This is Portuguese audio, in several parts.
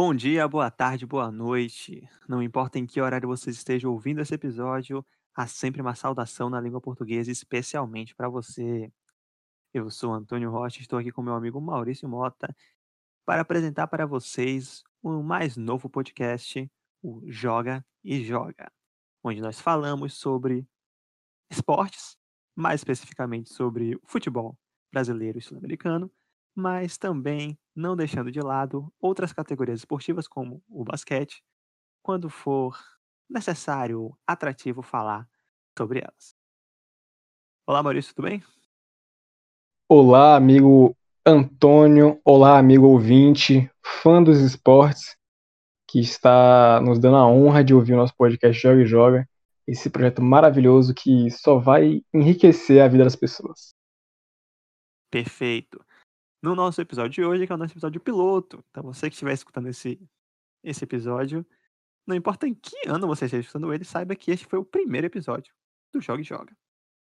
Bom dia, boa tarde, boa noite. Não importa em que horário você esteja ouvindo esse episódio, há sempre uma saudação na língua portuguesa especialmente para você. Eu sou Antônio Rocha, estou aqui com meu amigo Maurício Mota para apresentar para vocês o mais novo podcast, o Joga e Joga, onde nós falamos sobre esportes, mais especificamente sobre futebol brasileiro e sul-americano, mas também não deixando de lado outras categorias esportivas como o basquete, quando for necessário, atrativo falar sobre elas. Olá, Maurício, tudo bem? Olá, amigo Antônio. Olá, amigo ouvinte, fã dos esportes, que está nos dando a honra de ouvir o nosso podcast Joga e Joga. Esse projeto maravilhoso que só vai enriquecer a vida das pessoas. Perfeito no nosso episódio de hoje, que é o nosso episódio piloto. Então, você que estiver escutando esse, esse episódio, não importa em que ano você esteja escutando ele, saiba que este foi o primeiro episódio do Joga e Joga.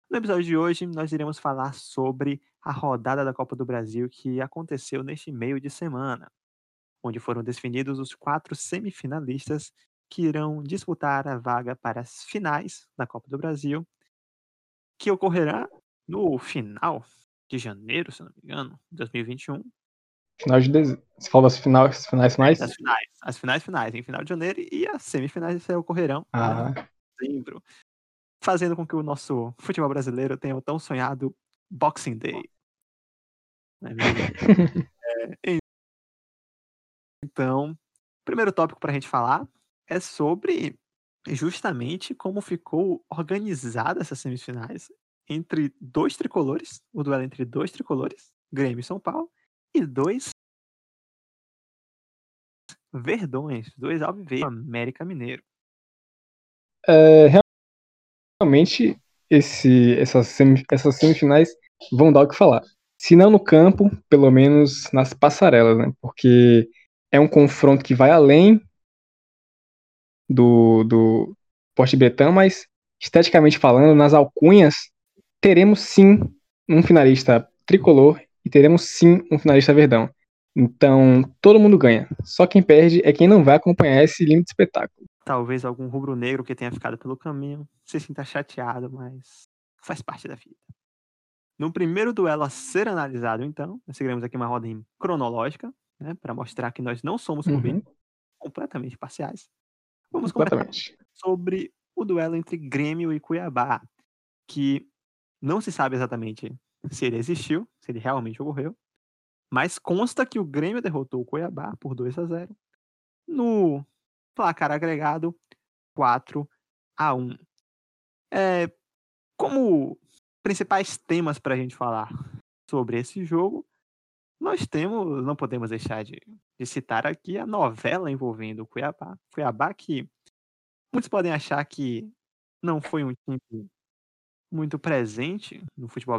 No episódio de hoje, nós iremos falar sobre a rodada da Copa do Brasil que aconteceu neste meio de semana, onde foram definidos os quatro semifinalistas que irão disputar a vaga para as finais da Copa do Brasil, que ocorrerá no final de janeiro, se não me engano, de 2021. Final de dezembro. Você fala das finais, finais finais? As finais, as finais finais, em final de janeiro e as semifinais ocorrerão ah. em dezembro. Fazendo com que o nosso futebol brasileiro tenha o tão sonhado Boxing Day. é, então, o primeiro tópico para a gente falar é sobre justamente como ficou organizada essas semifinais entre dois tricolores, o duelo entre dois tricolores, Grêmio e São Paulo, e dois verdões, dois alviverdes, América Mineiro. É, realmente, esse, essas, essas semifinais vão dar o que falar. Se não no campo, pelo menos nas passarelas, né? Porque é um confronto que vai além do, do Porte Bretão, mas esteticamente falando, nas alcunhas, teremos sim um finalista tricolor e teremos sim um finalista verdão. Então, todo mundo ganha. Só quem perde é quem não vai acompanhar esse lindo espetáculo. Talvez algum rubro-negro que tenha ficado pelo caminho se sinta chateado, mas faz parte da vida. No primeiro duelo a ser analisado, então, nós seguiremos aqui uma rodinha cronológica, né, para mostrar que nós não somos uhum. completamente parciais. Vamos conversar sobre o duelo entre Grêmio e Cuiabá, que não se sabe exatamente se ele existiu, se ele realmente ocorreu, mas consta que o Grêmio derrotou o Cuiabá por 2 a 0 no placar agregado 4 a 1. É, como principais temas para a gente falar sobre esse jogo, nós temos, não podemos deixar de, de, citar aqui a novela envolvendo o Cuiabá. Cuiabá que muitos podem achar que não foi um time muito presente no futebol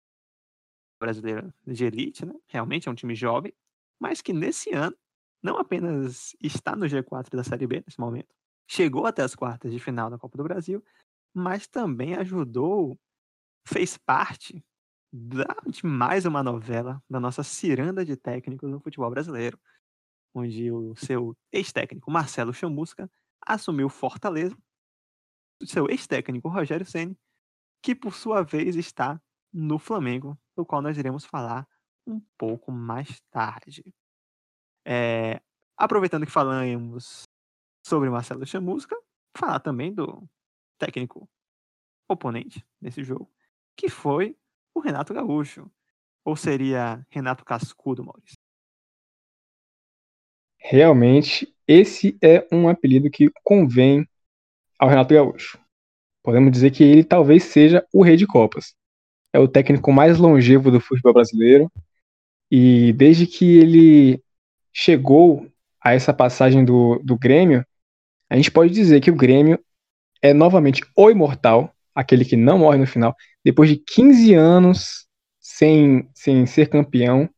brasileiro de elite, né? Realmente é um time jovem, mas que nesse ano não apenas está no G4 da Série B nesse momento, chegou até as quartas de final da Copa do Brasil, mas também ajudou, fez parte de mais uma novela da nossa ciranda de técnicos no futebol brasileiro, onde o seu ex-técnico Marcelo Chamusca assumiu Fortaleza, o seu ex-técnico Rogério Ceni que por sua vez está no Flamengo, do qual nós iremos falar um pouco mais tarde. É, aproveitando que falamos sobre Marcelo Chamusca, falar também do técnico oponente nesse jogo, que foi o Renato Gaúcho. Ou seria Renato Cascudo, Maurício? Realmente, esse é um apelido que convém ao Renato Gaúcho. Podemos dizer que ele talvez seja o rei de Copas. É o técnico mais longevo do futebol brasileiro. E desde que ele chegou a essa passagem do, do Grêmio, a gente pode dizer que o Grêmio é novamente o imortal, aquele que não morre no final, depois de 15 anos sem, sem ser campeão,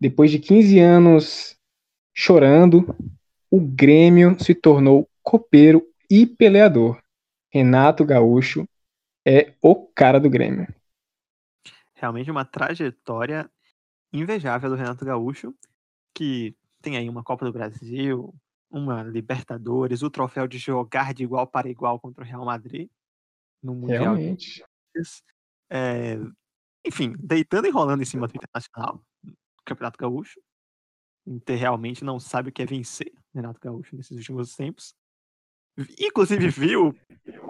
depois de 15 anos chorando, o Grêmio se tornou copeiro e peleador. Renato Gaúcho é o cara do Grêmio. Realmente uma trajetória invejável do Renato Gaúcho, que tem aí uma Copa do Brasil, uma Libertadores, o troféu de jogar de igual para igual contra o Real Madrid no Mundial. Realmente. É, enfim, deitando e rolando em cima do Internacional, do Campeonato Gaúcho. Inter realmente não sabe o que é vencer Renato Gaúcho nesses últimos tempos. Inclusive viu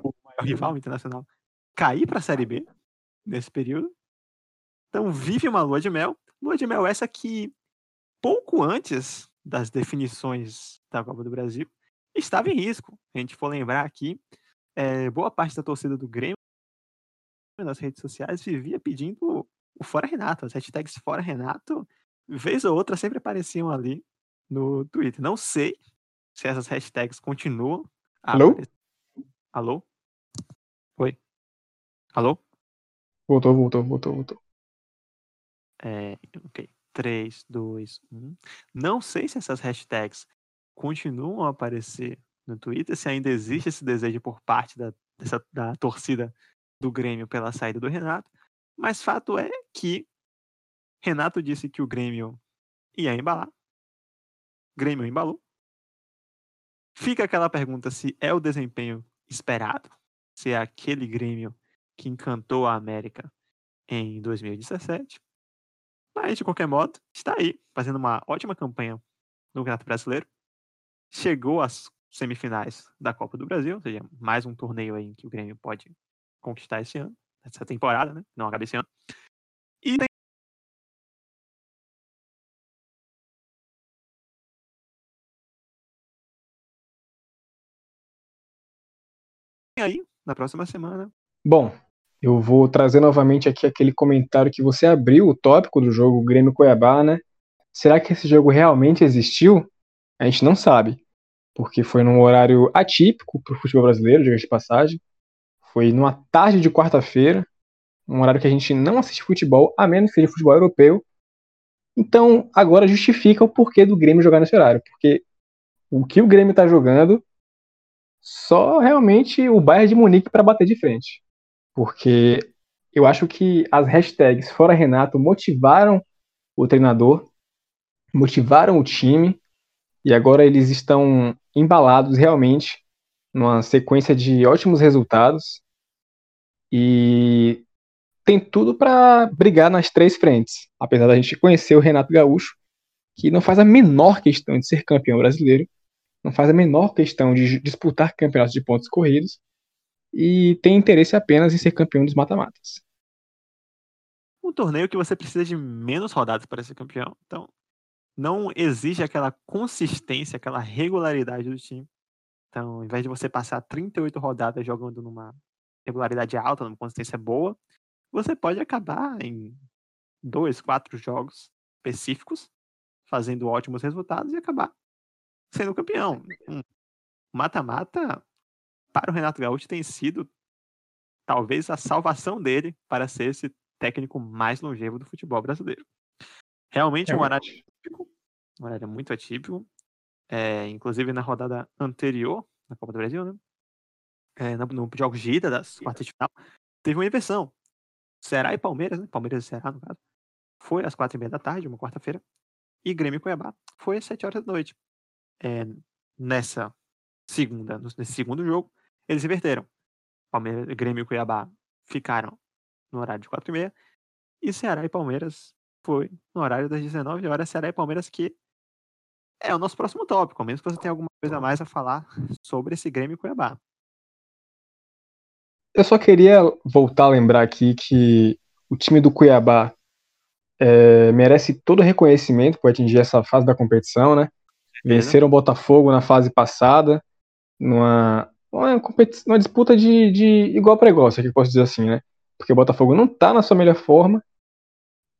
o maior rival internacional cair para a Série B nesse período. Então vive uma lua de mel. Lua de mel essa que pouco antes das definições da Copa do Brasil estava em risco. A gente for lembrar aqui, é, boa parte da torcida do Grêmio nas redes sociais vivia pedindo o Fora Renato. As hashtags Fora Renato, vez ou outra, sempre apareciam ali no Twitter. Não sei se essas hashtags continuam. Alô? Alô? Oi? Alô? Voltou, voltou, voltou, voltou. É, ok. 3, 2, 1. Não sei se essas hashtags continuam a aparecer no Twitter, se ainda existe esse desejo por parte da, dessa, da torcida do Grêmio pela saída do Renato, mas fato é que Renato disse que o Grêmio ia embalar. Grêmio embalou. Fica aquela pergunta se é o desempenho esperado, se é aquele Grêmio que encantou a América em 2017. Mas, de qualquer modo, está aí, fazendo uma ótima campanha no Campeonato Brasileiro. Chegou às semifinais da Copa do Brasil, ou seja, mais um torneio aí em que o Grêmio pode conquistar esse ano, essa temporada, né? Não acaba esse ano. E tem aí, na próxima semana. Bom, eu vou trazer novamente aqui aquele comentário que você abriu o tópico do jogo Grêmio Cuiabá, né? Será que esse jogo realmente existiu? A gente não sabe, porque foi num horário atípico para o futebol brasileiro, diga de passagem. Foi numa tarde de quarta-feira, um horário que a gente não assiste futebol, a menos que seja futebol europeu. Então, agora justifica o porquê do Grêmio jogar nesse horário, porque o que o Grêmio está jogando, só realmente o Bayern de Munique para bater de frente. Porque eu acho que as hashtags Fora Renato motivaram o treinador, motivaram o time, e agora eles estão embalados realmente numa sequência de ótimos resultados e tem tudo para brigar nas três frentes. Apesar da gente conhecer o Renato Gaúcho, que não faz a menor questão de ser campeão brasileiro, não faz a menor questão de disputar campeonatos de pontos corridos e tem interesse apenas em ser campeão dos mata-matas. Um torneio que você precisa de menos rodadas para ser campeão. Então, não exige aquela consistência, aquela regularidade do time. Então, ao invés de você passar 38 rodadas jogando numa regularidade alta, numa consistência boa, você pode acabar em dois, quatro jogos específicos, fazendo ótimos resultados e acabar sendo campeão. Mata-mata para o Renato Gaúcho tem sido talvez a salvação dele para ser esse técnico mais longevo do futebol brasileiro. Realmente é um horário atípico, um horário muito atípico. É, inclusive na rodada anterior, na Copa do Brasil, né? É, no, no jogo de ida das quartas de final, teve uma inversão. Ceará e Palmeiras, né? Palmeiras e Ceará, no caso. Foi às quatro e meia da tarde, uma quarta-feira. E Grêmio e Cuiabá foi às sete horas da noite. É, nessa segunda, nesse segundo jogo, eles inverteram. Palmeiras, Grêmio e Cuiabá ficaram no horário de 4 e meia. E Ceará e Palmeiras foi no horário das 19 horas. Ceará e Palmeiras que é o nosso próximo tópico, a menos que você tenha alguma coisa a mais a falar sobre esse Grêmio e Cuiabá. Eu só queria voltar a lembrar aqui que o time do Cuiabá é, merece todo o reconhecimento por atingir essa fase da competição, né? Venceram o Botafogo na fase passada, numa uma, uma disputa de, de igual para igual, se é que posso dizer assim, né? Porque o Botafogo não está na sua melhor forma,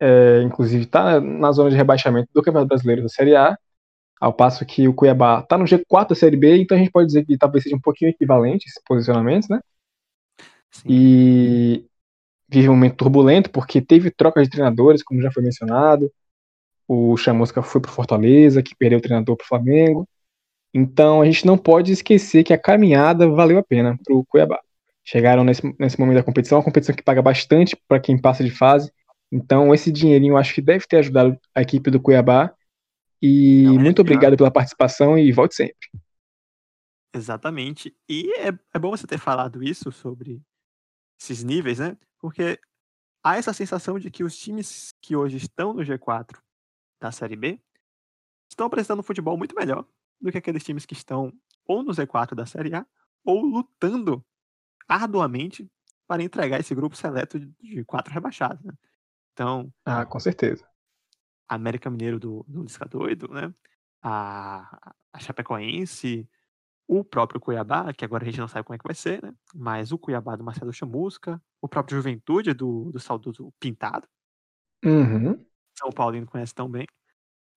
é, inclusive está na zona de rebaixamento do Campeonato Brasileiro da Série A, ao passo que o Cuiabá está no G4 da Série B, então a gente pode dizer que talvez seja um pouquinho equivalente esses posicionamentos, né? Sim. E vive um momento turbulento, porque teve troca de treinadores, como já foi mencionado. O Chamusca foi para Fortaleza, que perdeu o treinador para o Flamengo. Então a gente não pode esquecer que a caminhada valeu a pena para o Cuiabá. Chegaram nesse, nesse momento da competição, uma competição que paga bastante para quem passa de fase. Então esse dinheirinho eu acho que deve ter ajudado a equipe do Cuiabá. E Não é muito obrigado pela participação e volte sempre. Exatamente. E é, é bom você ter falado isso sobre esses níveis, né? Porque há essa sensação de que os times que hoje estão no G4 da Série B estão apresentando um futebol muito melhor do que aqueles times que estão ou no Z4 da Série A ou lutando arduamente para entregar esse grupo seleto de quatro rebaixados, né? Então, Ah, com certeza. América Mineiro do, do Lisca Doido, né? A, a Chapecoense, o próprio Cuiabá, que agora a gente não sabe como é que vai ser, né? Mas o Cuiabá do Marcelo Chamusca, o próprio Juventude do, do saudoso Pintado, Uhum. São Paulino conhece tão bem.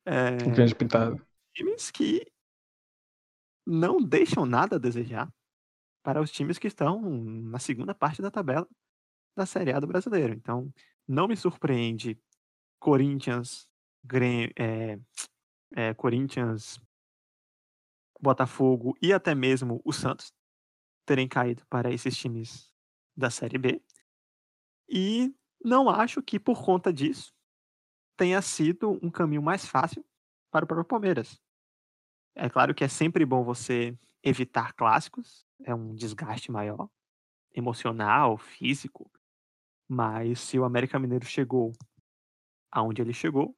É, grande pintado. times que não deixam nada a desejar para os times que estão na segunda parte da tabela da Série A do brasileiro. Então, não me surpreende Corinthians, Grêmio, é, é, Corinthians, Botafogo e até mesmo o Santos terem caído para esses times da Série B. E não acho que por conta disso tenha sido um caminho mais fácil para o próprio Palmeiras. É claro que é sempre bom você evitar clássicos, é um desgaste maior, emocional, físico, mas se o América Mineiro chegou aonde ele chegou,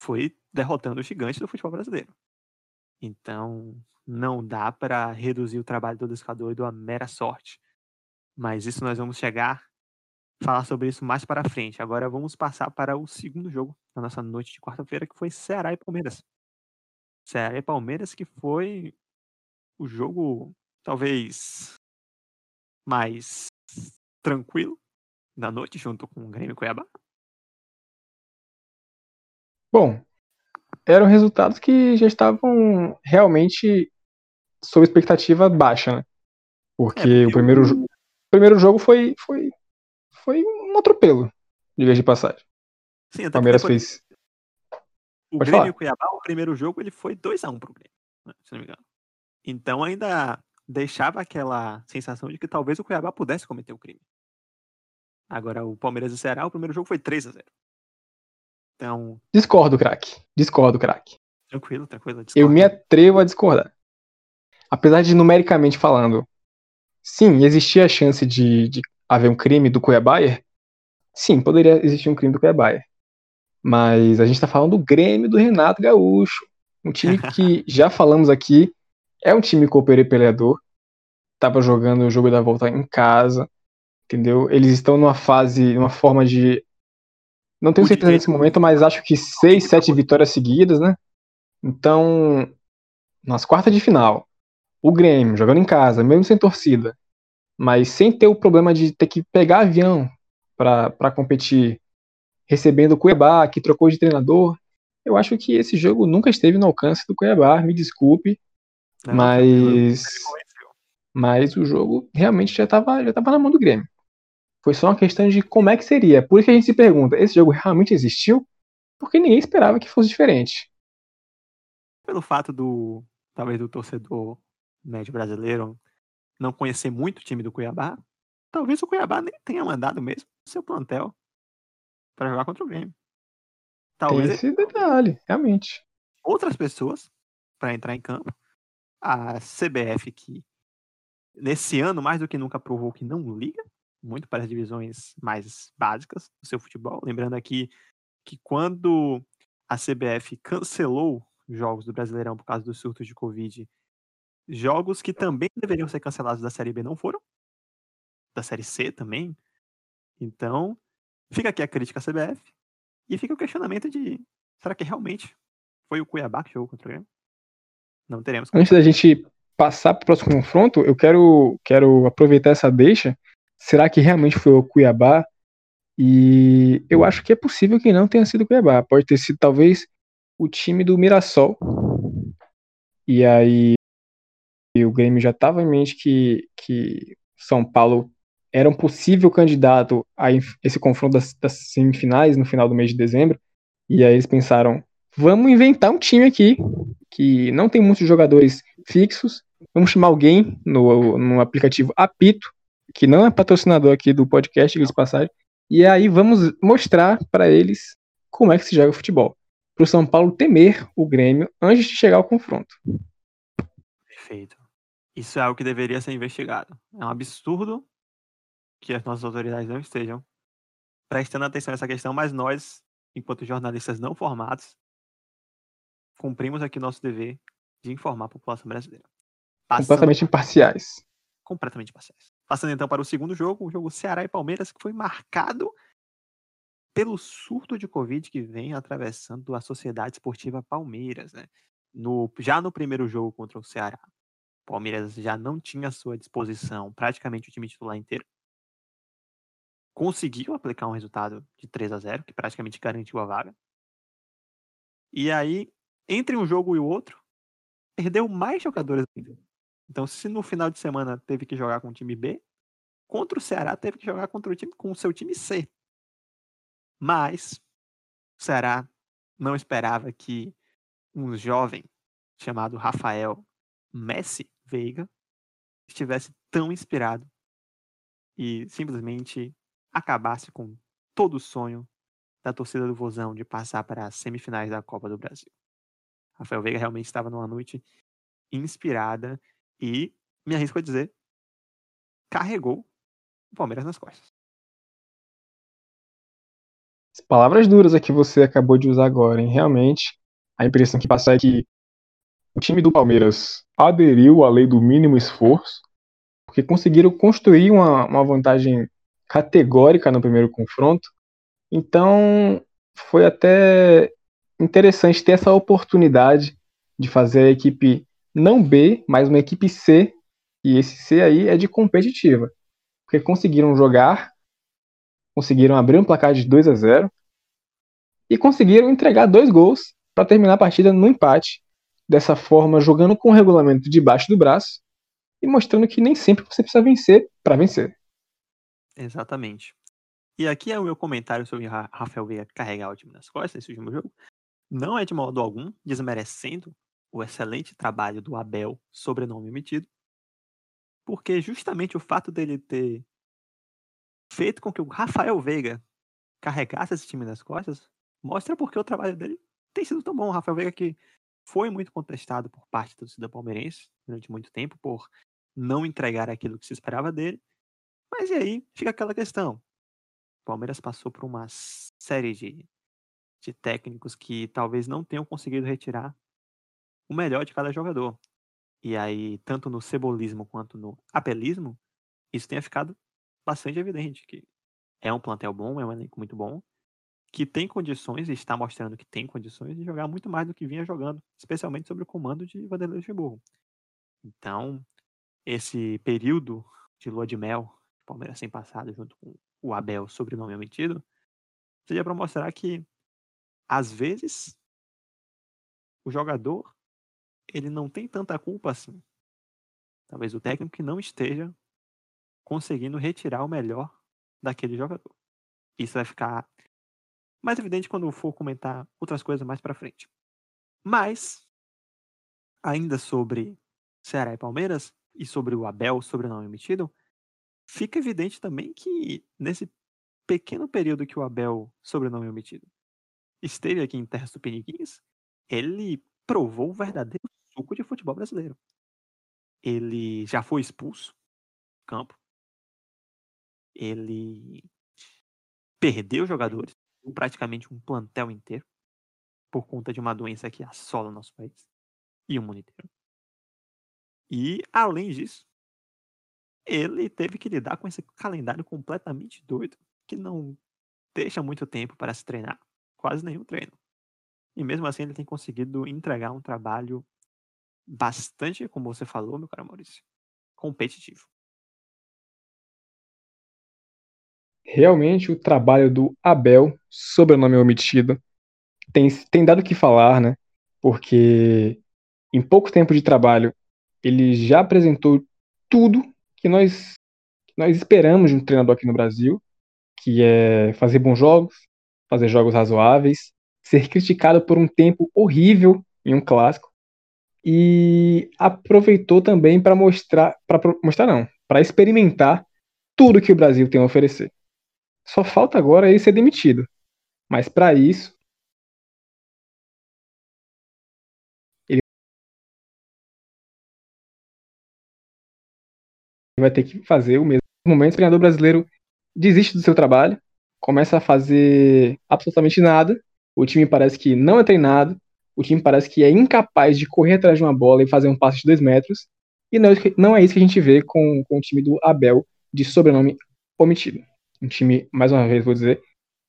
foi derrotando os gigantes do futebol brasileiro. Então, não dá para reduzir o trabalho do Liscador e do a mera sorte. Mas isso nós vamos chegar falar sobre isso mais para frente. Agora vamos passar para o segundo jogo da nossa noite de quarta-feira, que foi Ceará e Palmeiras. Ceará e Palmeiras, que foi o jogo talvez mais tranquilo da noite, junto com o Grêmio Cuiabá. Bom, eram resultados que já estavam realmente sob expectativa baixa, né? Porque porque o primeiro, o primeiro jogo foi, foi, foi um atropelo, de vez de passagem. Sim, até O Palmeiras porque fez. o pode Grêmio falar. e o Cuiabá, o primeiro jogo, ele foi 2x1 pro Grêmio, né, se não me engano. Então ainda deixava aquela sensação de que talvez o Cuiabá pudesse cometer o crime. Agora, o Palmeiras e o Ceará, o primeiro jogo foi 3x0. Então, Discordo, craque. Discordo, craque. tranquilo, tranquilo. Eu discordo. me atrevo a discordar. Apesar de numericamente falando, sim, existia a chance de, de haver um crime do Cuiabá. Sim, poderia existir um crime do Cuiabá. Mas a gente tá falando do Grêmio do Renato Gaúcho. Um time que, já falamos aqui, é um time cooperei peleador. Tava jogando o jogo da volta em casa. Entendeu? Eles estão numa fase, numa forma de. Não tenho certeza nesse momento, mas acho que seis, sete vitórias seguidas, né? Então, nas quartas de final, o Grêmio jogando em casa, mesmo sem torcida, mas sem ter o problema de ter que pegar avião para competir, recebendo o Cuiabá, que trocou de treinador, eu acho que esse jogo nunca esteve no alcance do Cuiabá, me desculpe, Não, tranquilo, mas, mas o jogo realmente já estava já tava na mão do Grêmio. Foi só uma questão de como é que seria. Por isso que a gente se pergunta, esse jogo realmente existiu? Porque ninguém esperava que fosse diferente. Pelo fato do, talvez, do torcedor médio brasileiro não conhecer muito o time do Cuiabá, talvez o Cuiabá nem tenha mandado mesmo seu plantel para jogar contra o Grêmio. Tem Talvez esse detalhe, realmente. outras pessoas para entrar em campo. A CBF que nesse ano mais do que nunca provou que não liga muito para as divisões mais básicas do seu futebol. Lembrando aqui que quando a CBF cancelou jogos do Brasileirão por causa dos surtos de Covid, jogos que também deveriam ser cancelados da Série B não foram, da Série C também. Então, fica aqui a crítica à CBF e fica o questionamento de será que realmente foi o Cuiabá que jogou contra o Grêmio? Não teremos. Antes da gente passar para o próximo confronto, eu quero, quero aproveitar essa deixa. Será que realmente foi o Cuiabá? E eu acho que é possível que não tenha sido o Cuiabá. Pode ter sido talvez o time do Mirassol. E aí o Grêmio já estava em mente que, que São Paulo era um possível candidato a esse confronto das, das semifinais no final do mês de dezembro. E aí eles pensaram, vamos inventar um time aqui que não tem muitos jogadores fixos. Vamos chamar alguém no, no aplicativo Apito, que não é patrocinador aqui do podcast, de passagem. E aí vamos mostrar para eles como é que se joga futebol. para o São Paulo temer o Grêmio antes de chegar ao confronto. Perfeito. Isso é algo que deveria ser investigado. É um absurdo que as nossas autoridades não estejam prestando atenção a essa questão, mas nós, enquanto jornalistas não formados, cumprimos aqui o nosso dever de informar a população brasileira. Passando... Completamente imparciais. Completamente imparciais. Passando então para o segundo jogo, o jogo Ceará e Palmeiras, que foi marcado pelo surto de Covid que vem atravessando a Sociedade Esportiva Palmeiras. Né? No, já no primeiro jogo contra o Ceará, Palmeiras já não tinha à sua disposição praticamente o time titular inteiro. Conseguiu aplicar um resultado de 3 a 0 que praticamente garantiu a vaga. E aí, entre um jogo e o outro, perdeu mais jogadores ainda. Então, se no final de semana teve que jogar com o time B, contra o Ceará teve que jogar contra o time com o seu time C. Mas o Ceará não esperava que um jovem chamado Rafael Messi Veiga estivesse tão inspirado e simplesmente acabasse com todo o sonho da torcida do Vozão de passar para as semifinais da Copa do Brasil. Rafael Veiga realmente estava numa noite inspirada e, me arrisco a dizer, carregou o Palmeiras nas costas. Palavras duras aqui você acabou de usar agora, hein? Realmente, a impressão que passa é que o time do Palmeiras aderiu à lei do mínimo esforço, porque conseguiram construir uma, uma vantagem categórica no primeiro confronto. Então, foi até interessante ter essa oportunidade de fazer a equipe não B, mas uma equipe C, e esse C aí é de competitiva, porque conseguiram jogar, conseguiram abrir um placar de 2 a 0 e conseguiram entregar dois gols para terminar a partida no empate, dessa forma jogando com o regulamento debaixo do braço e mostrando que nem sempre você precisa vencer para vencer. Exatamente. E aqui é o meu comentário sobre Rafael Veiga carregar o time nas costas nesse último jogo. Não é de modo algum desmerecendo o excelente trabalho do Abel, sobrenome emitido, porque justamente o fato dele ter feito com que o Rafael Veiga carregasse esse time nas costas mostra porque o trabalho dele tem sido tão bom. O Rafael Veiga que foi muito contestado por parte do torcida palmeirense durante muito tempo por não entregar aquilo que se esperava dele. Mas e aí fica aquela questão. O Palmeiras passou por uma série de de técnicos que talvez não tenham conseguido retirar o melhor de cada jogador. E aí, tanto no cebolismo quanto no apelismo, isso tenha ficado bastante evidente, que é um plantel bom, é um elenco muito bom, que tem condições, e está mostrando que tem condições de jogar muito mais do que vinha jogando, especialmente sobre o comando de Vanderlei Luxemburgo. Então, esse período de lua de mel, Palmeiras sem passado junto com o Abel, sobrenome omitido, seria para mostrar que às vezes, o jogador ele não tem tanta culpa assim. Talvez o técnico que não esteja conseguindo retirar o melhor daquele jogador. Isso vai ficar mais evidente quando for comentar outras coisas mais para frente. Mas ainda sobre Ceará e Palmeiras e sobre o Abel, sobre não emitido, fica evidente também que nesse pequeno período que o Abel sobrenome omitido esteve aqui em Terras Tupiniquins, ele provou o verdadeiro suco de futebol brasileiro. Ele já foi expulso do campo. Ele perdeu jogadores, praticamente um plantel inteiro, por conta de uma doença que assola o nosso país e o mundo inteiro. E, além disso, ele teve que lidar com esse calendário completamente doido, que não deixa muito tempo para se treinar quase nenhum treino. E mesmo assim ele tem conseguido entregar um trabalho bastante, como você falou, meu caro Maurício, competitivo. Realmente o trabalho do Abel, sobrenome omitido, tem, tem dado o que falar, né? Porque em pouco tempo de trabalho ele já apresentou tudo que nós, que nós esperamos de um treinador aqui no Brasil, que é fazer bons jogos, fazer jogos razoáveis, ser criticado por um tempo horrível em um clássico e aproveitou também para mostrar, para mostrar não, para experimentar tudo que o Brasil tem a oferecer. Só falta agora ele ser demitido. Mas para isso. Ele vai ter que fazer o mesmo. No momento, o treinador brasileiro desiste do seu trabalho, começa a fazer absolutamente nada. O time parece que não é treinado, o time parece que é incapaz de correr atrás de uma bola e fazer um passe de dois metros. E não é isso que é a gente vê com, com o time do Abel, de sobrenome omitido. Um time, mais uma vez vou dizer,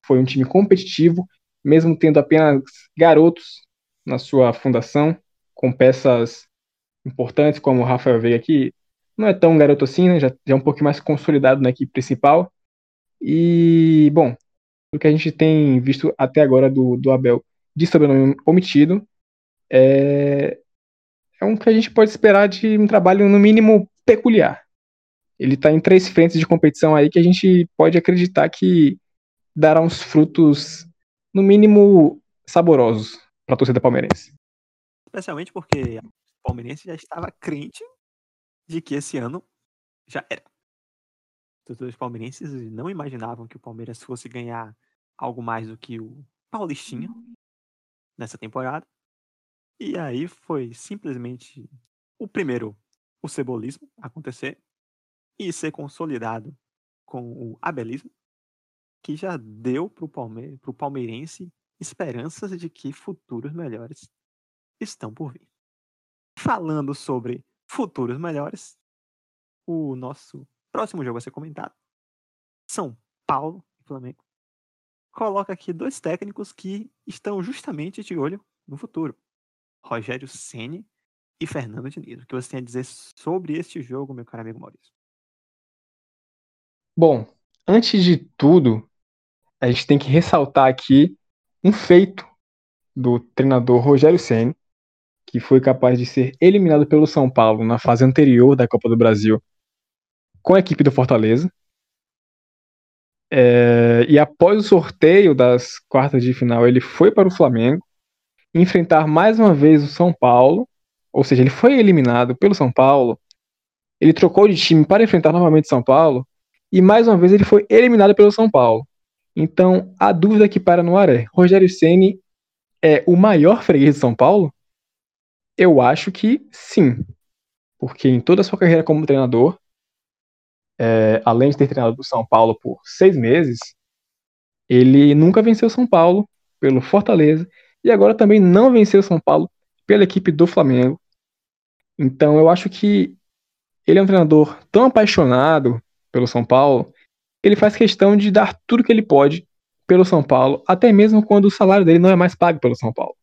foi um time competitivo, mesmo tendo apenas garotos na sua fundação, com peças importantes como o Rafael Veiga aqui, não é tão garoto assim, né? Já, já é um pouco mais consolidado na equipe principal. E, bom, o que a gente tem visto até agora do, do Abel de sobrenome omitido é, é um que a gente pode esperar de um trabalho, no mínimo, peculiar. Ele está em três frentes de competição aí que a gente pode acreditar que dará uns frutos, no mínimo, saborosos para a torcida palmeirense. Especialmente porque o palmeirense já estava crente de que esse ano já era. Os palmeirenses não imaginavam que o Palmeiras fosse ganhar algo mais do que o Paulistinha nessa temporada. E aí foi simplesmente o primeiro, o cebolismo acontecer e ser consolidado com o abelismo, que já deu para o Palme palmeirense esperanças de que futuros melhores estão por vir. Falando sobre futuros melhores, o nosso próximo jogo a ser comentado, São Paulo e Flamengo, coloca aqui dois técnicos que estão justamente de olho no futuro. Rogério Ceni e Fernando Diniz. O que você tem a dizer sobre este jogo, meu caro amigo Maurício? Bom, antes de tudo, a gente tem que ressaltar aqui um feito do treinador Rogério Ceni, que foi capaz de ser eliminado pelo São Paulo na fase anterior da Copa do Brasil com a equipe do Fortaleza. É, e após o sorteio das quartas de final, ele foi para o Flamengo enfrentar mais uma vez o São Paulo, ou seja, ele foi eliminado pelo São Paulo. Ele trocou de time para enfrentar novamente São Paulo e mais uma vez ele foi eliminado pelo São Paulo. Então, a dúvida que para no ar é: Rogério Ceni é o maior freguês de São Paulo? Eu acho que sim. Porque em toda a sua carreira como treinador, é, além de ter treinado o São Paulo por seis meses, ele nunca venceu São Paulo pelo Fortaleza e agora também não venceu São Paulo pela equipe do Flamengo. Então eu acho que ele é um treinador tão apaixonado pelo São Paulo, ele faz questão de dar tudo que ele pode pelo São Paulo, até mesmo quando o salário dele não é mais pago pelo São Paulo.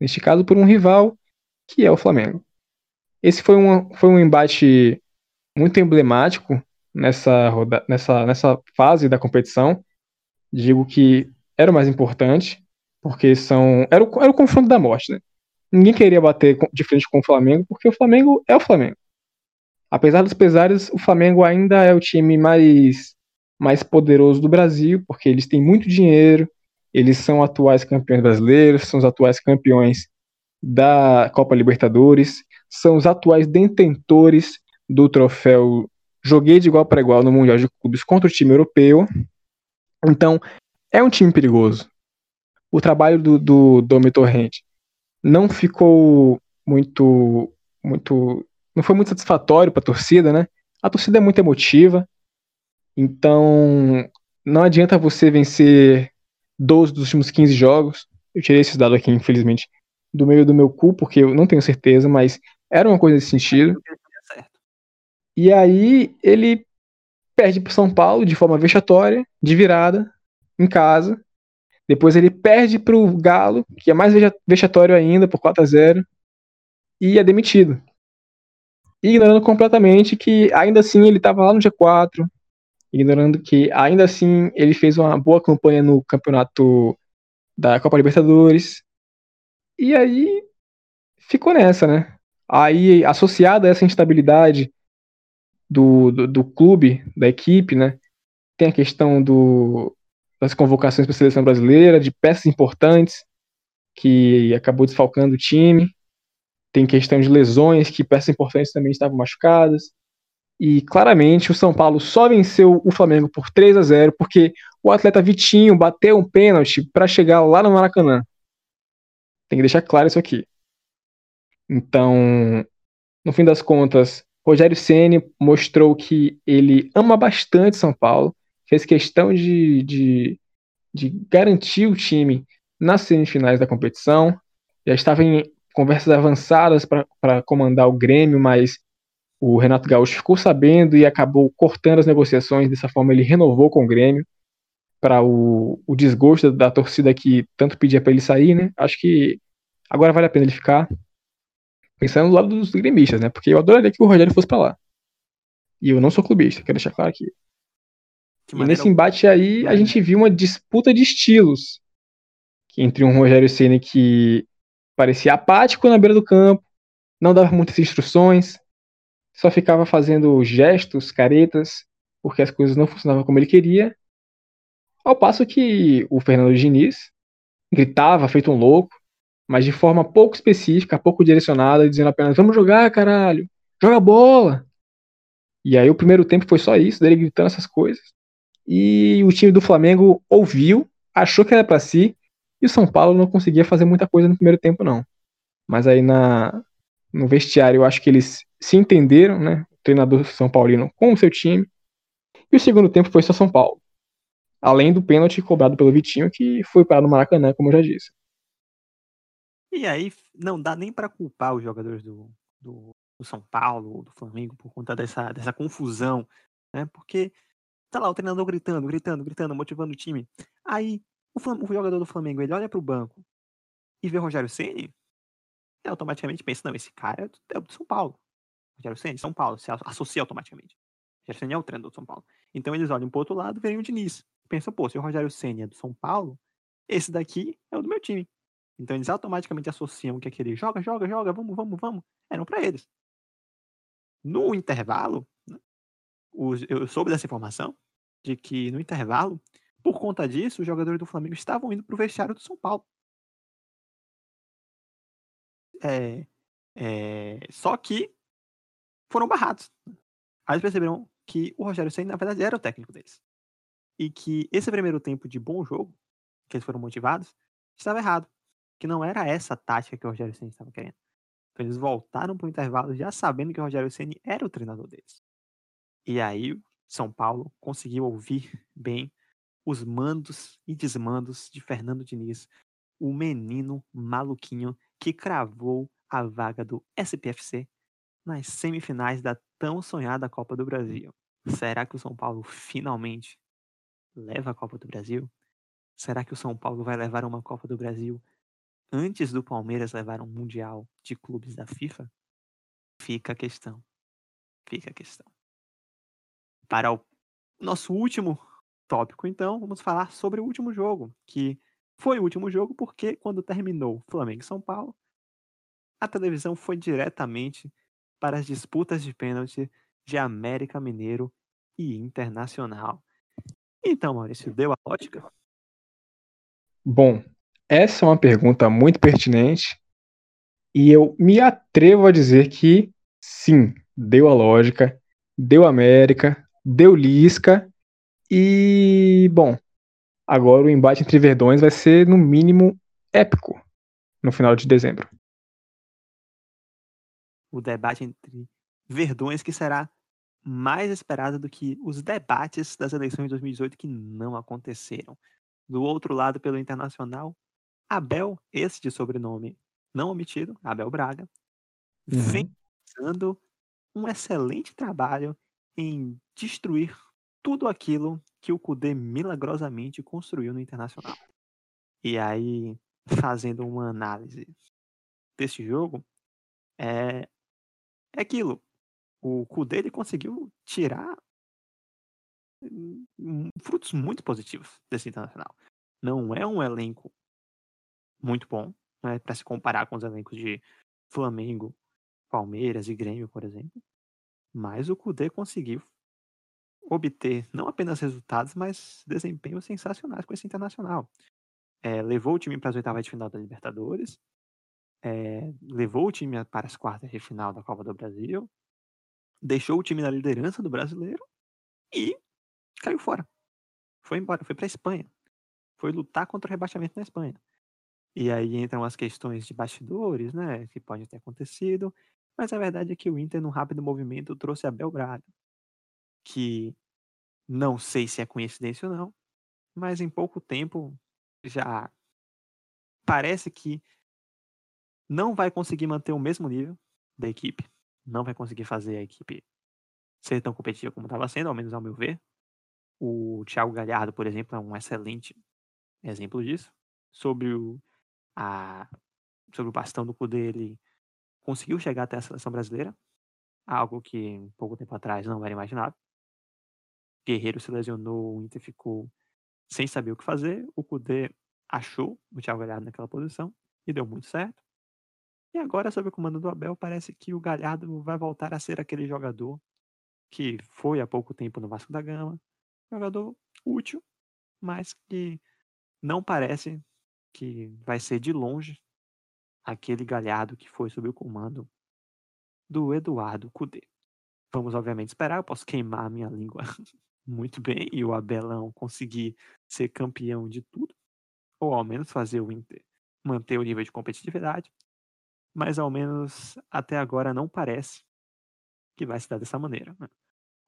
Neste caso, por um rival que é o Flamengo. Esse foi um, foi um embate muito emblemático nessa, roda, nessa, nessa fase da competição. Digo que era o mais importante, porque são era o, era o confronto da morte. Né? Ninguém queria bater de frente com o Flamengo, porque o Flamengo é o Flamengo. Apesar dos pesares, o Flamengo ainda é o time mais, mais poderoso do Brasil, porque eles têm muito dinheiro, eles são atuais campeões brasileiros, são os atuais campeões da Copa Libertadores, são os atuais detentores do troféu Joguei de igual para igual no Mundial de Clubes contra o time europeu. Então, é um time perigoso. O trabalho do, do Domi Torrente não ficou muito, muito, não foi muito satisfatório para a torcida, né? A torcida é muito emotiva, então não adianta você vencer 12 dos últimos 15 jogos. Eu tirei esses dados aqui, infelizmente, do meio do meu cu, porque eu não tenho certeza, mas era uma coisa nesse sentido. E aí ele perde para São Paulo de forma vexatória, de virada, em casa. Depois ele perde para o Galo, que é mais vexatório ainda, por 4 a 0 e é demitido. Ignorando completamente que ainda assim ele estava lá no G4, ignorando que ainda assim ele fez uma boa campanha no campeonato da Copa Libertadores, e aí ficou nessa, né? Aí, associada a essa instabilidade do, do, do clube, da equipe, né? Tem a questão do, das convocações para a seleção brasileira, de peças importantes, que acabou desfalcando o time. Tem questão de lesões, que peças importantes também estavam machucadas. E claramente o São Paulo só venceu o Flamengo por 3 a 0 porque o atleta Vitinho bateu um pênalti para chegar lá no Maracanã. Tem que deixar claro isso aqui. Então, no fim das contas, Rogério Ceni mostrou que ele ama bastante São Paulo, fez questão de, de, de garantir o time nas semifinais da competição, já estava em conversas avançadas para comandar o Grêmio, mas o Renato Gaúcho ficou sabendo e acabou cortando as negociações. Dessa forma, ele renovou com o Grêmio para o, o desgosto da torcida que tanto pedia para ele sair, né? Acho que agora vale a pena ele ficar. Pensando do lado dos gremistas, né? Porque eu adoraria que o Rogério fosse para lá. E eu não sou clubista, quero deixar claro aqui. e nesse embate aí, a gente viu uma disputa de estilos entre um Rogério Ceni que parecia apático na beira do campo, não dava muitas instruções, só ficava fazendo gestos, caretas, porque as coisas não funcionavam como ele queria. Ao passo que o Fernando Diniz gritava feito um louco, mas de forma pouco específica, pouco direcionada, dizendo apenas: vamos jogar, caralho, joga bola. E aí o primeiro tempo foi só isso, dele gritando essas coisas. E o time do Flamengo ouviu, achou que era para si, e o São Paulo não conseguia fazer muita coisa no primeiro tempo, não. Mas aí na, no vestiário eu acho que eles se entenderam, né? O treinador São Paulino com o seu time. E o segundo tempo foi só São Paulo. Além do pênalti cobrado pelo Vitinho, que foi para no Maracanã, como eu já disse. E aí não dá nem para culpar os jogadores do, do, do, São Paulo, do Flamengo, por conta dessa, dessa confusão, né? Porque tá lá o treinador gritando, gritando, gritando, motivando o time. Aí o, o jogador do Flamengo, ele olha pro banco e vê o Rogério Ceni, automaticamente pensa, não, esse cara é do São Paulo. Rogério Ceni, São Paulo, se associa automaticamente. Rogério Ceni é o treinador do São Paulo. Então eles olham pro outro lado veem o Diniz. Pensam, pô, se o Rogério Ceni é do São Paulo, esse daqui é o do meu time. Então eles automaticamente associam que aquele joga, joga, joga, vamos, vamos, vamos, eram para eles. No intervalo, né, eu soube dessa informação, de que no intervalo, por conta disso, os jogadores do Flamengo estavam indo pro vestiário do São Paulo. É, é, só que foram barrados. Aí eles perceberam que o Rogério Senna, na verdade, era o técnico deles. E que esse primeiro tempo de bom jogo, que eles foram motivados, estava errado. Que não era essa tática que o Rogério Senna estava querendo. Então eles voltaram para o intervalo já sabendo que o Rogério Senna era o treinador deles. E aí São Paulo conseguiu ouvir bem os mandos e desmandos de Fernando Diniz, o menino maluquinho que cravou a vaga do SPFC nas semifinais da tão sonhada Copa do Brasil. Será que o São Paulo finalmente leva a Copa do Brasil? Será que o São Paulo vai levar uma Copa do Brasil antes do Palmeiras levar um Mundial de clubes da FIFA? Fica a questão. Fica a questão. Para o nosso último tópico, então, vamos falar sobre o último jogo, que foi o último jogo porque quando terminou Flamengo e São Paulo, a televisão foi diretamente para as disputas de pênalti de América Mineiro e Internacional. Então, Maurício, deu a lógica? Bom, essa é uma pergunta muito pertinente e eu me atrevo a dizer que sim, deu a lógica, deu América, deu Lisca e, bom, agora o embate entre Verdões vai ser no mínimo épico no final de dezembro o debate entre verdões que será mais esperado do que os debates das eleições de 2018 que não aconteceram. Do outro lado, pelo Internacional, Abel, esse de sobrenome não omitido, Abel Braga, uhum. vem fazendo um excelente trabalho em destruir tudo aquilo que o Cudê milagrosamente construiu no Internacional. E aí, fazendo uma análise desse jogo, é, é aquilo. O cu dele conseguiu tirar frutos muito positivos desse internacional. Não é um elenco muito bom, né, para se comparar com os elencos de Flamengo, Palmeiras e Grêmio, por exemplo. Mas o Kudê conseguiu obter não apenas resultados, mas desempenhos sensacionais com esse internacional. É, levou o time para as oitavas de final da Libertadores, é, levou o time para as quartas de final da Copa do Brasil, deixou o time na liderança do brasileiro e caiu fora. Foi embora, foi para a Espanha. Foi lutar contra o rebaixamento na Espanha. E aí entram as questões de bastidores, né, que podem ter acontecido. Mas a verdade é que o Inter, num rápido movimento, trouxe Abel Braga, que não sei se é coincidência ou não, mas em pouco tempo já parece que não vai conseguir manter o mesmo nível da equipe, não vai conseguir fazer a equipe ser tão competitiva como estava sendo, ao menos ao meu ver. O Thiago Galhardo, por exemplo, é um excelente exemplo disso. Sobre o, a, sobre o bastão do poder, ele conseguiu chegar até a seleção brasileira, algo que pouco tempo atrás não era imaginável. Guerreiro se lesionou, o Inter ficou sem saber o que fazer. O Cudê achou o Thiago Galhardo naquela posição e deu muito certo. E agora, sob o comando do Abel, parece que o Galhardo vai voltar a ser aquele jogador que foi há pouco tempo no Vasco da Gama. Jogador útil, mas que não parece que vai ser de longe aquele Galhardo que foi sob o comando do Eduardo Cudê. Vamos, obviamente, esperar. Eu posso queimar a minha língua muito bem e o Abelão conseguir ser campeão de tudo, ou ao menos fazer o Inter manter o nível de competitividade mas ao menos até agora não parece que vai se dar dessa maneira. Né?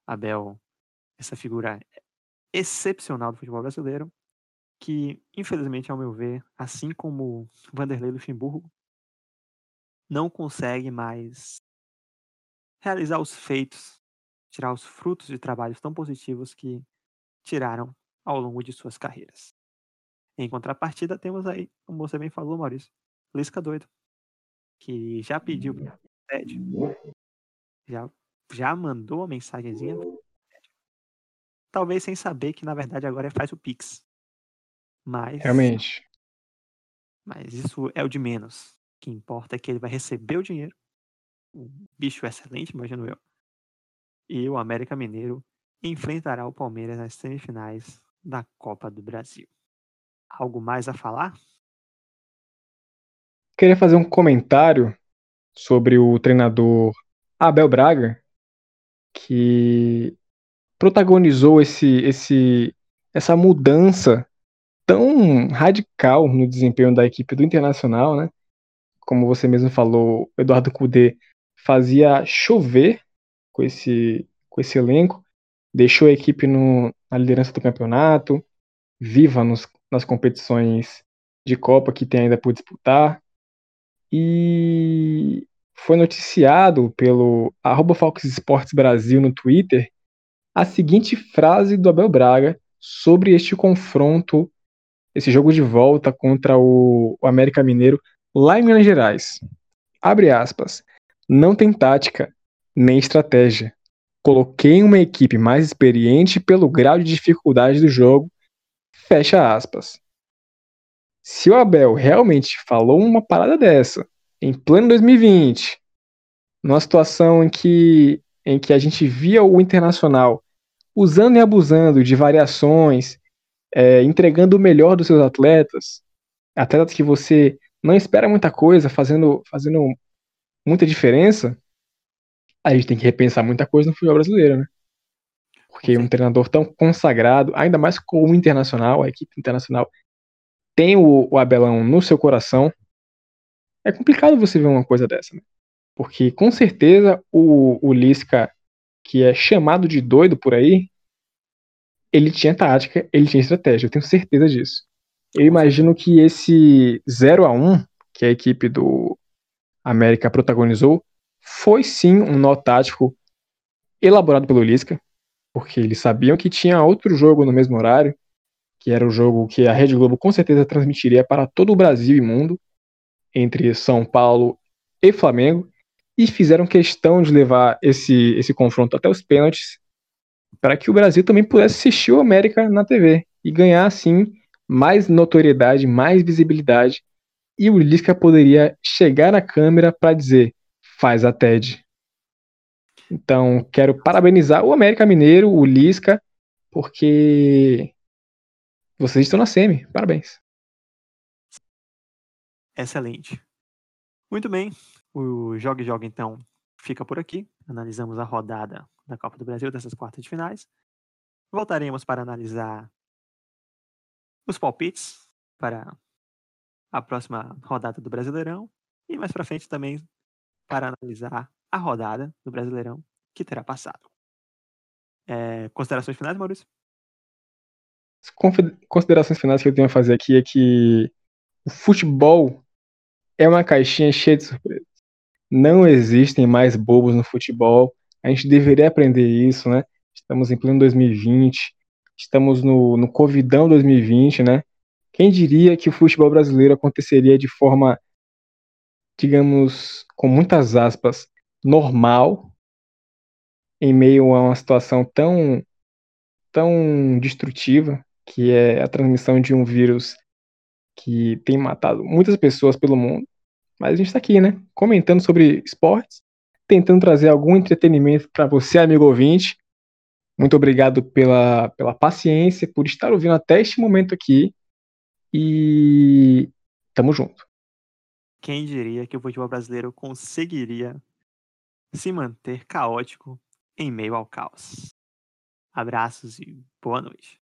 Abel, essa figura excepcional do futebol brasileiro, que infelizmente, ao meu ver, assim como Vanderlei Luxemburgo, não consegue mais realizar os feitos, tirar os frutos de trabalhos tão positivos que tiraram ao longo de suas carreiras. Em contrapartida, temos aí, como você bem falou, Maurício, Lisca doido que já pediu Ted, já, já mandou a mensagenzinha, talvez sem saber que na verdade agora faz o Pix. Mas. Realmente. Mas isso é o de menos. O que importa é que ele vai receber o dinheiro. Um bicho excelente, imagino eu. E o América Mineiro enfrentará o Palmeiras nas semifinais da Copa do Brasil. Algo mais a falar? Queria fazer um comentário sobre o treinador Abel Braga, que protagonizou esse, esse, essa mudança tão radical no desempenho da equipe do Internacional, né? Como você mesmo falou, Eduardo Cudê fazia chover com esse, com esse elenco, deixou a equipe no, na liderança do campeonato, viva nos, nas competições de Copa que tem ainda por disputar, e foi noticiado pelo arroba Fox Sports Brasil no Twitter a seguinte frase do Abel Braga sobre este confronto, esse jogo de volta contra o, o América Mineiro lá em Minas Gerais. Abre aspas. Não tem tática, nem estratégia. Coloquei uma equipe mais experiente pelo grau de dificuldade do jogo. Fecha aspas. Se o Abel realmente falou uma parada dessa em pleno 2020, numa situação em que, em que a gente via o Internacional usando e abusando de variações, é, entregando o melhor dos seus atletas, atletas que você não espera muita coisa, fazendo, fazendo muita diferença, a gente tem que repensar muita coisa no futebol brasileiro, né? Porque um treinador tão consagrado, ainda mais como o internacional, a equipe internacional tem o, o Abelão no seu coração, é complicado você ver uma coisa dessa, né? Porque com certeza o, o Lisca, que é chamado de doido por aí, ele tinha tática, ele tinha estratégia, eu tenho certeza disso. Eu imagino que esse 0 a 1 que a equipe do América protagonizou foi sim um nó tático elaborado pelo Lisca, porque eles sabiam que tinha outro jogo no mesmo horário, que era o jogo que a Rede Globo com certeza transmitiria para todo o Brasil e mundo, entre São Paulo e Flamengo, e fizeram questão de levar esse, esse confronto até os pênaltis, para que o Brasil também pudesse assistir o América na TV e ganhar, assim, mais notoriedade, mais visibilidade, e o Lisca poderia chegar na câmera para dizer: faz a TED. Então, quero parabenizar o América Mineiro, o Lisca, porque vocês estão na semi. Parabéns. Excelente. Muito bem. O Joga e Joga, então, fica por aqui. Analisamos a rodada da Copa do Brasil dessas quartas de finais. Voltaremos para analisar os palpites para a próxima rodada do Brasileirão. E mais para frente também para analisar a rodada do Brasileirão que terá passado. É, considerações finais, Maurício? Considerações finais que eu tenho a fazer aqui é que o futebol é uma caixinha cheia de surpresas. Não existem mais bobos no futebol. A gente deveria aprender isso, né? Estamos em pleno 2020, estamos no, no Covidão 2020, né? Quem diria que o futebol brasileiro aconteceria de forma, digamos, com muitas aspas, normal, em meio a uma situação tão, tão destrutiva, que é a transmissão de um vírus que tem matado muitas pessoas pelo mundo. Mas a gente está aqui, né? Comentando sobre esportes, tentando trazer algum entretenimento para você, amigo ouvinte. Muito obrigado pela, pela paciência, por estar ouvindo até este momento aqui. E tamo junto. Quem diria que o futebol brasileiro conseguiria se manter caótico em meio ao caos? Abraços e boa noite.